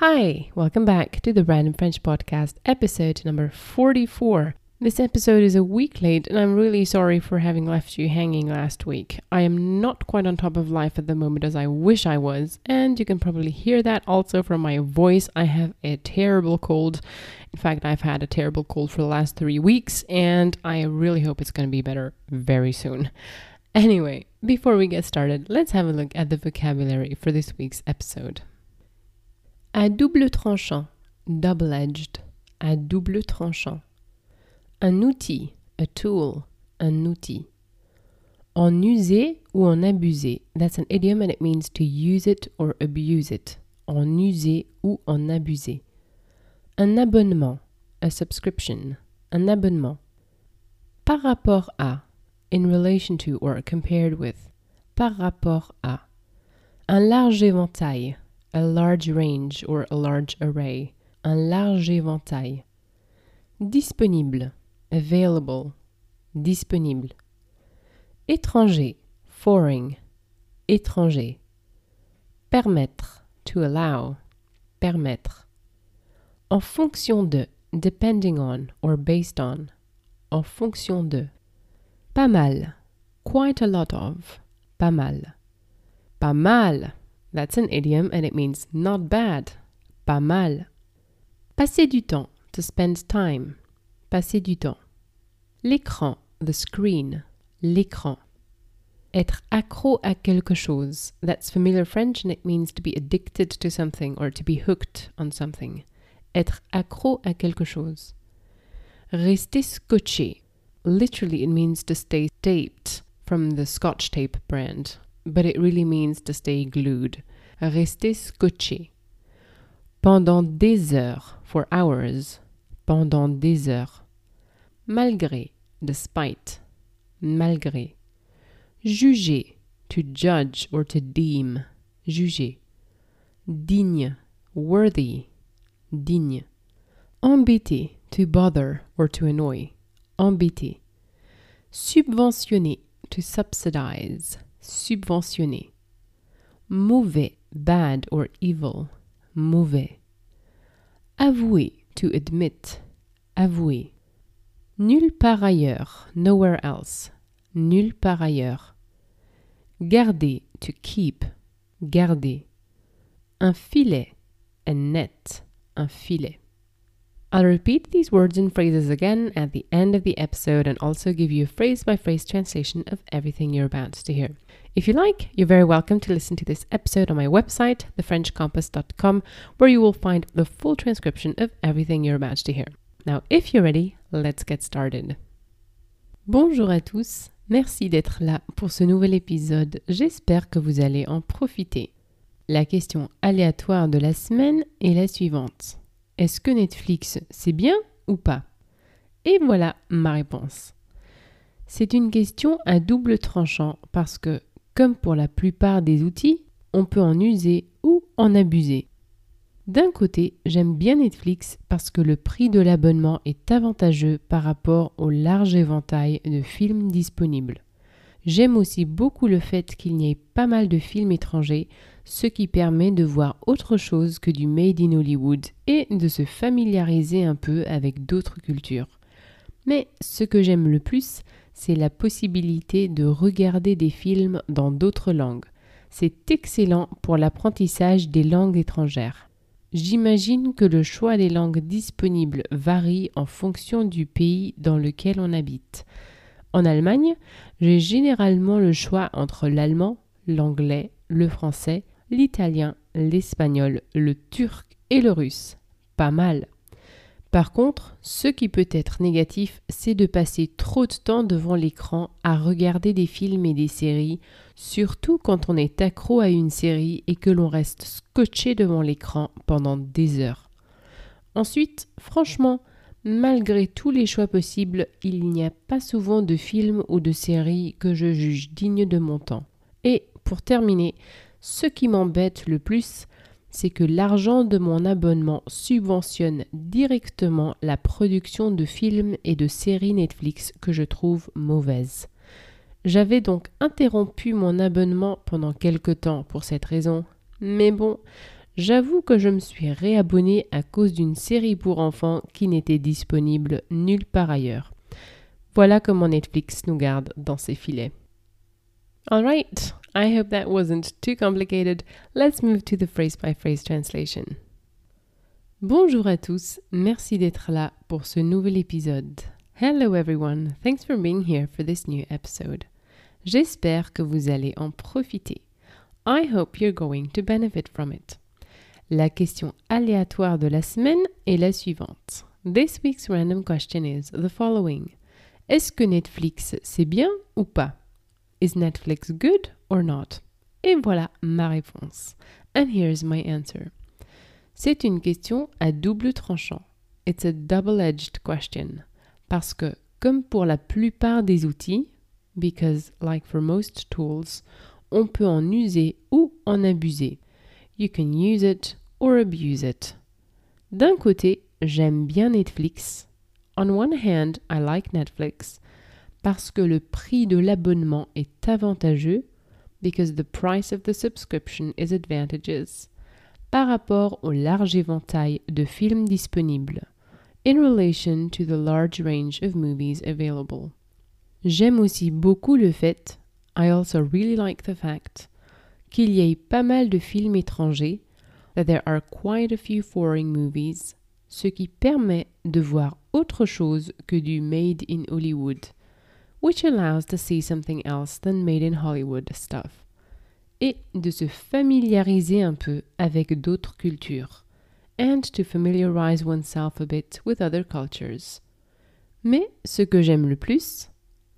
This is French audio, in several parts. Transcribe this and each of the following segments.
Hi, welcome back to the Random French Podcast, episode number 44. This episode is a week late, and I'm really sorry for having left you hanging last week. I am not quite on top of life at the moment as I wish I was, and you can probably hear that also from my voice. I have a terrible cold. In fact, I've had a terrible cold for the last three weeks, and I really hope it's going to be better very soon. Anyway, before we get started, let's have a look at the vocabulary for this week's episode. À double tranchant, double-edged, à double tranchant. Un outil, a tool, un outil. En user ou en abuser, that's an idiom and it means to use it or abuse it. En user ou en abuser. Un abonnement, a subscription, un abonnement. Par rapport à, in relation to or compared with. Par rapport à. Un large éventail, a large range or a large array, un large éventail. Disponible, available, disponible. Étranger, foreign, étranger. Permettre, to allow, permettre. En fonction de, depending on or based on. En fonction de. Pas mal, quite a lot of, pas mal. Pas mal, that's an idiom and it means not bad. Pas mal. Passer du temps, to spend time. Passer du temps. L'écran, the screen. L'écran. Être accro à quelque chose. That's familiar French and it means to be addicted to something or to be hooked on something. Être accro à quelque chose. Rester scotché. Literally, it means to stay taped from the scotch tape brand but it really means to stay glued. Rester scotché. Pendant des heures, for hours. Pendant des heures. Malgré, despite. Malgré. Juger, to judge or to deem. Juger. Digne, worthy. Digne. Embêter, to bother or to annoy. Embêter. Subventionner, to subsidize subventionner. Mauvais, bad or evil, mauvais. Avouer, to admit, avouer. Nulle part ailleurs, nowhere else, nulle part ailleurs. Garder, to keep, garder. Un filet, a net, un filet. I'll repeat these words and phrases again at the end of the episode and also give you a phrase by phrase translation of everything you're about to hear. If you like, you're very welcome to listen to this episode on my website, thefrenchcompass.com, where you will find the full transcription of everything you're about to hear. Now, if you're ready, let's get started. Bonjour à tous, merci d'être là pour ce nouvel épisode. J'espère que vous allez en profiter. La question aléatoire de la semaine est la suivante. Est-ce que Netflix, c'est bien ou pas? Et voilà ma réponse. C'est une question à double tranchant parce que, comme pour la plupart des outils, on peut en user ou en abuser. D'un côté, j'aime bien Netflix parce que le prix de l'abonnement est avantageux par rapport au large éventail de films disponibles. J'aime aussi beaucoup le fait qu'il n'y ait pas mal de films étrangers ce qui permet de voir autre chose que du Made in Hollywood et de se familiariser un peu avec d'autres cultures. Mais ce que j'aime le plus, c'est la possibilité de regarder des films dans d'autres langues. C'est excellent pour l'apprentissage des langues étrangères. J'imagine que le choix des langues disponibles varie en fonction du pays dans lequel on habite. En Allemagne, j'ai généralement le choix entre l'allemand, l'anglais, le français, l'italien, l'espagnol, le turc et le russe. Pas mal. Par contre, ce qui peut être négatif, c'est de passer trop de temps devant l'écran à regarder des films et des séries, surtout quand on est accro à une série et que l'on reste scotché devant l'écran pendant des heures. Ensuite, franchement, malgré tous les choix possibles, il n'y a pas souvent de films ou de séries que je juge dignes de mon temps. Et pour terminer, ce qui m'embête le plus, c'est que l'argent de mon abonnement subventionne directement la production de films et de séries Netflix que je trouve mauvaises. J'avais donc interrompu mon abonnement pendant quelque temps pour cette raison, mais bon, j'avoue que je me suis réabonné à cause d'une série pour enfants qui n'était disponible nulle part ailleurs. Voilà comment Netflix nous garde dans ses filets. Alright, I hope that wasn't too complicated. Let's move to the phrase by phrase translation. Bonjour à tous, merci d'être là pour ce nouvel épisode. Hello everyone, thanks for being here for this new episode. J'espère que vous allez en profiter. I hope you're going to benefit from it. La question aléatoire de la semaine est la suivante. This week's random question is the following. Est-ce que Netflix c'est bien ou pas? Is Netflix good or not? Et voilà ma réponse. And here's my answer. C'est une question à double tranchant. It's a double-edged question. Parce que, comme pour la plupart des outils, because like for most tools, on peut en user ou en abuser. You can use it or abuse it. D'un côté, j'aime bien Netflix. On one hand, I like Netflix parce que le prix de l'abonnement est avantageux because the price of the subscription is advantageous par rapport au large éventail de films disponibles in relation to the large range of movies available. J'aime aussi beaucoup le fait, I also really like the fact, qu'il y ait pas mal de films étrangers, that there are quite a few foreign movies, ce qui permet de voir autre chose que du made in Hollywood, which allows to see something else than made in Hollywood stuff, et de se familiariser un peu avec d'autres cultures, and to familiarize oneself a bit with other cultures. Mais ce que j'aime le plus,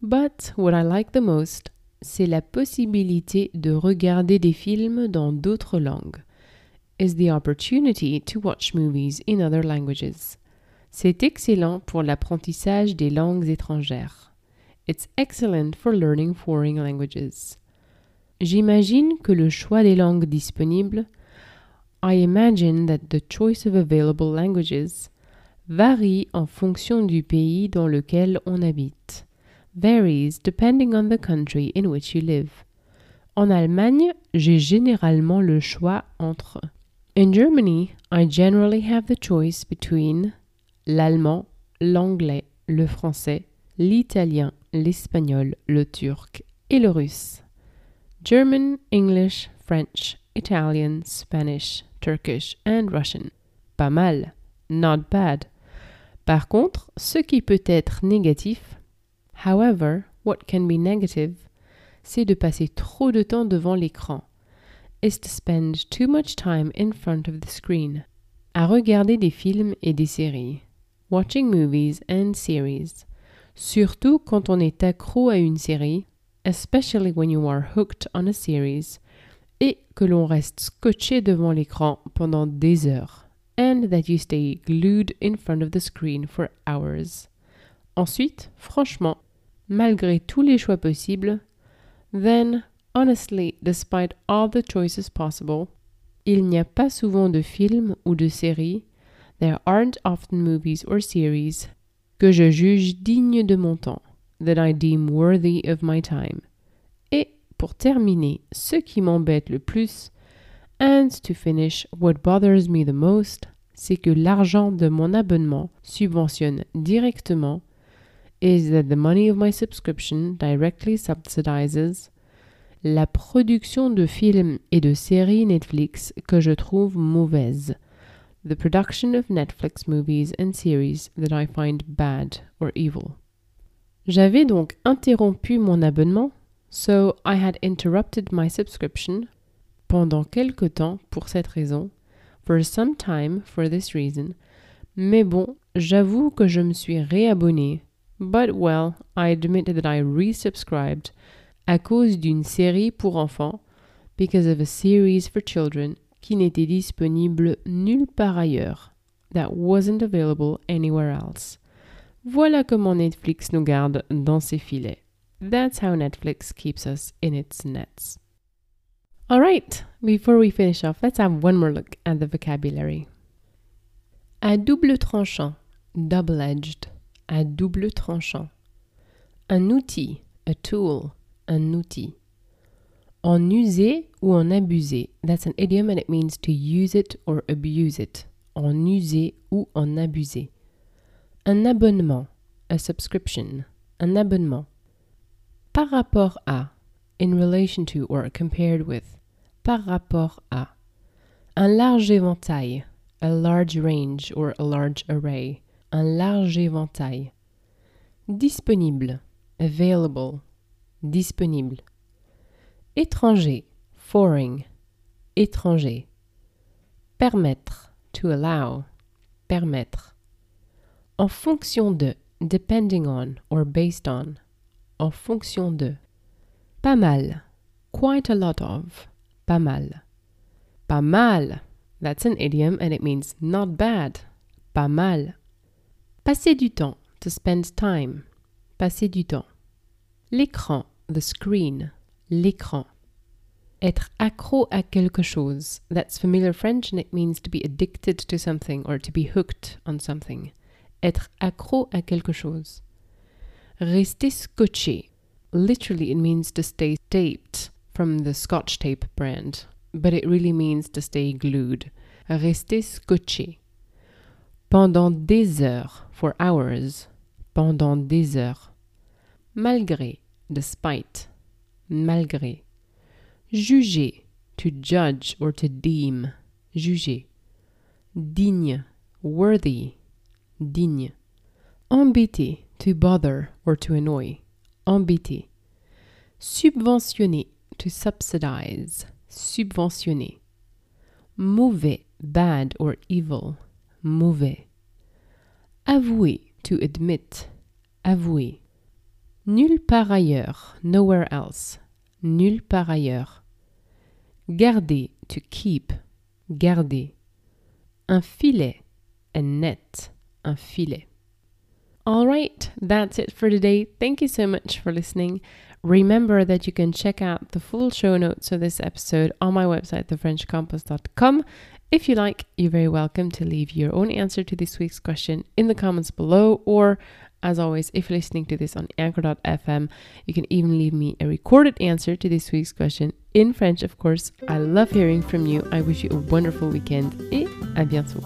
But what I like the most, c'est la possibilité de regarder des films dans d'autres langues. Is the opportunity to watch movies in other languages. C'est excellent pour l'apprentissage des langues étrangères. It's excellent for learning foreign languages. J'imagine que le choix des langues disponibles, I imagine that the choice of available languages, varie en fonction du pays dans lequel on habite varies depending on the country in which you live. En Allemagne, j'ai généralement le choix entre In Germany, I generally have the choice between l'allemand, l'anglais, le français, l'italien, l'espagnol, le turc et le russe. German, English, French, Italian, Spanish, Turkish and Russian. Pas mal. Not bad. Par contre, ce qui peut être négatif, However, what can be negative, c'est de passer trop de temps devant l'écran. Is to spend too much time in front of the screen. À regarder des films et des séries. Watching movies and series. Surtout quand on est accro à une série, especially when you are hooked on a series, et que l'on reste scotché devant l'écran pendant des heures. And that you stay glued in front of the screen for hours. Ensuite, franchement, malgré tous les choix possibles, then, honestly, despite all the choices possible, il n'y a pas souvent de films ou de séries, there aren't often movies or series, que je juge dignes de mon temps, that I deem worthy of my time. Et, pour terminer, ce qui m'embête le plus, and to finish, what bothers me the most, c'est que l'argent de mon abonnement subventionne directement is that the money of my subscription directly subsidizes la production de films et de séries Netflix que je trouve mauvaise. The production of Netflix movies and series that I find bad or evil. J'avais donc interrompu mon abonnement, so I had interrupted my subscription pendant quelque temps pour cette raison, for some time for this reason, mais bon, j'avoue que je me suis réabonné But well, I admit that I resubscribed à cause d'une série pour enfants, because of a series for children qui n'était disponible nulle part ailleurs. that wasn't available anywhere else. Voilà comment Netflix nous garde dans ses filets. That's how Netflix keeps us in its nets. All right, before we finish off, let's have one more look at the vocabulary. À double tranchant, double edged, à double tranchant. Un outil, a tool, un outil. En user ou en abuser, that's an idiom and it means to use it or abuse it. En user ou en abuser. Un abonnement, a subscription, un abonnement. Par rapport à, in relation to or compared with. Par rapport à. Un large éventail, a large range or a large array. Un large éventail. Disponible, available, disponible. Étranger, foreign, étranger. Permettre, to allow, permettre. En fonction de, depending on or based on. En fonction de. Pas mal, quite a lot of, pas mal. Pas mal, that's an idiom and it means not bad. Pas mal. Passer du temps, to spend time. Passer du temps. L'écran, the screen. L'écran. Être accro à quelque chose. That's familiar French and it means to be addicted to something or to be hooked on something. Être accro à quelque chose. Rester scotché. Literally, it means to stay taped from the Scotch tape brand, but it really means to stay glued. Rester scotché. Pendant des heures, for hours. Pendant des heures. Malgré, despite. Malgré. Juger, to judge or to deem. Juger. Digne, worthy. Digne. Embêter, to bother or to annoy. Embêter. Subventionner, to subsidize. Subventionner. Mauvais, bad or evil. Mauvais. Avouer, to admit. Avouer. Nulle part ailleurs, nowhere else. Nulle part ailleurs. Garder, to keep. Garder. Un filet, a net. Un filet. All right, that's it for today. Thank you so much for listening. Remember that you can check out the full show notes of this episode on my website, thefrenchcompass.com. If you like, you're very welcome to leave your own answer to this week's question in the comments below, or as always, if you're listening to this on anchor.fm, you can even leave me a recorded answer to this week's question in French, of course. I love hearing from you. I wish you a wonderful weekend et à bientôt.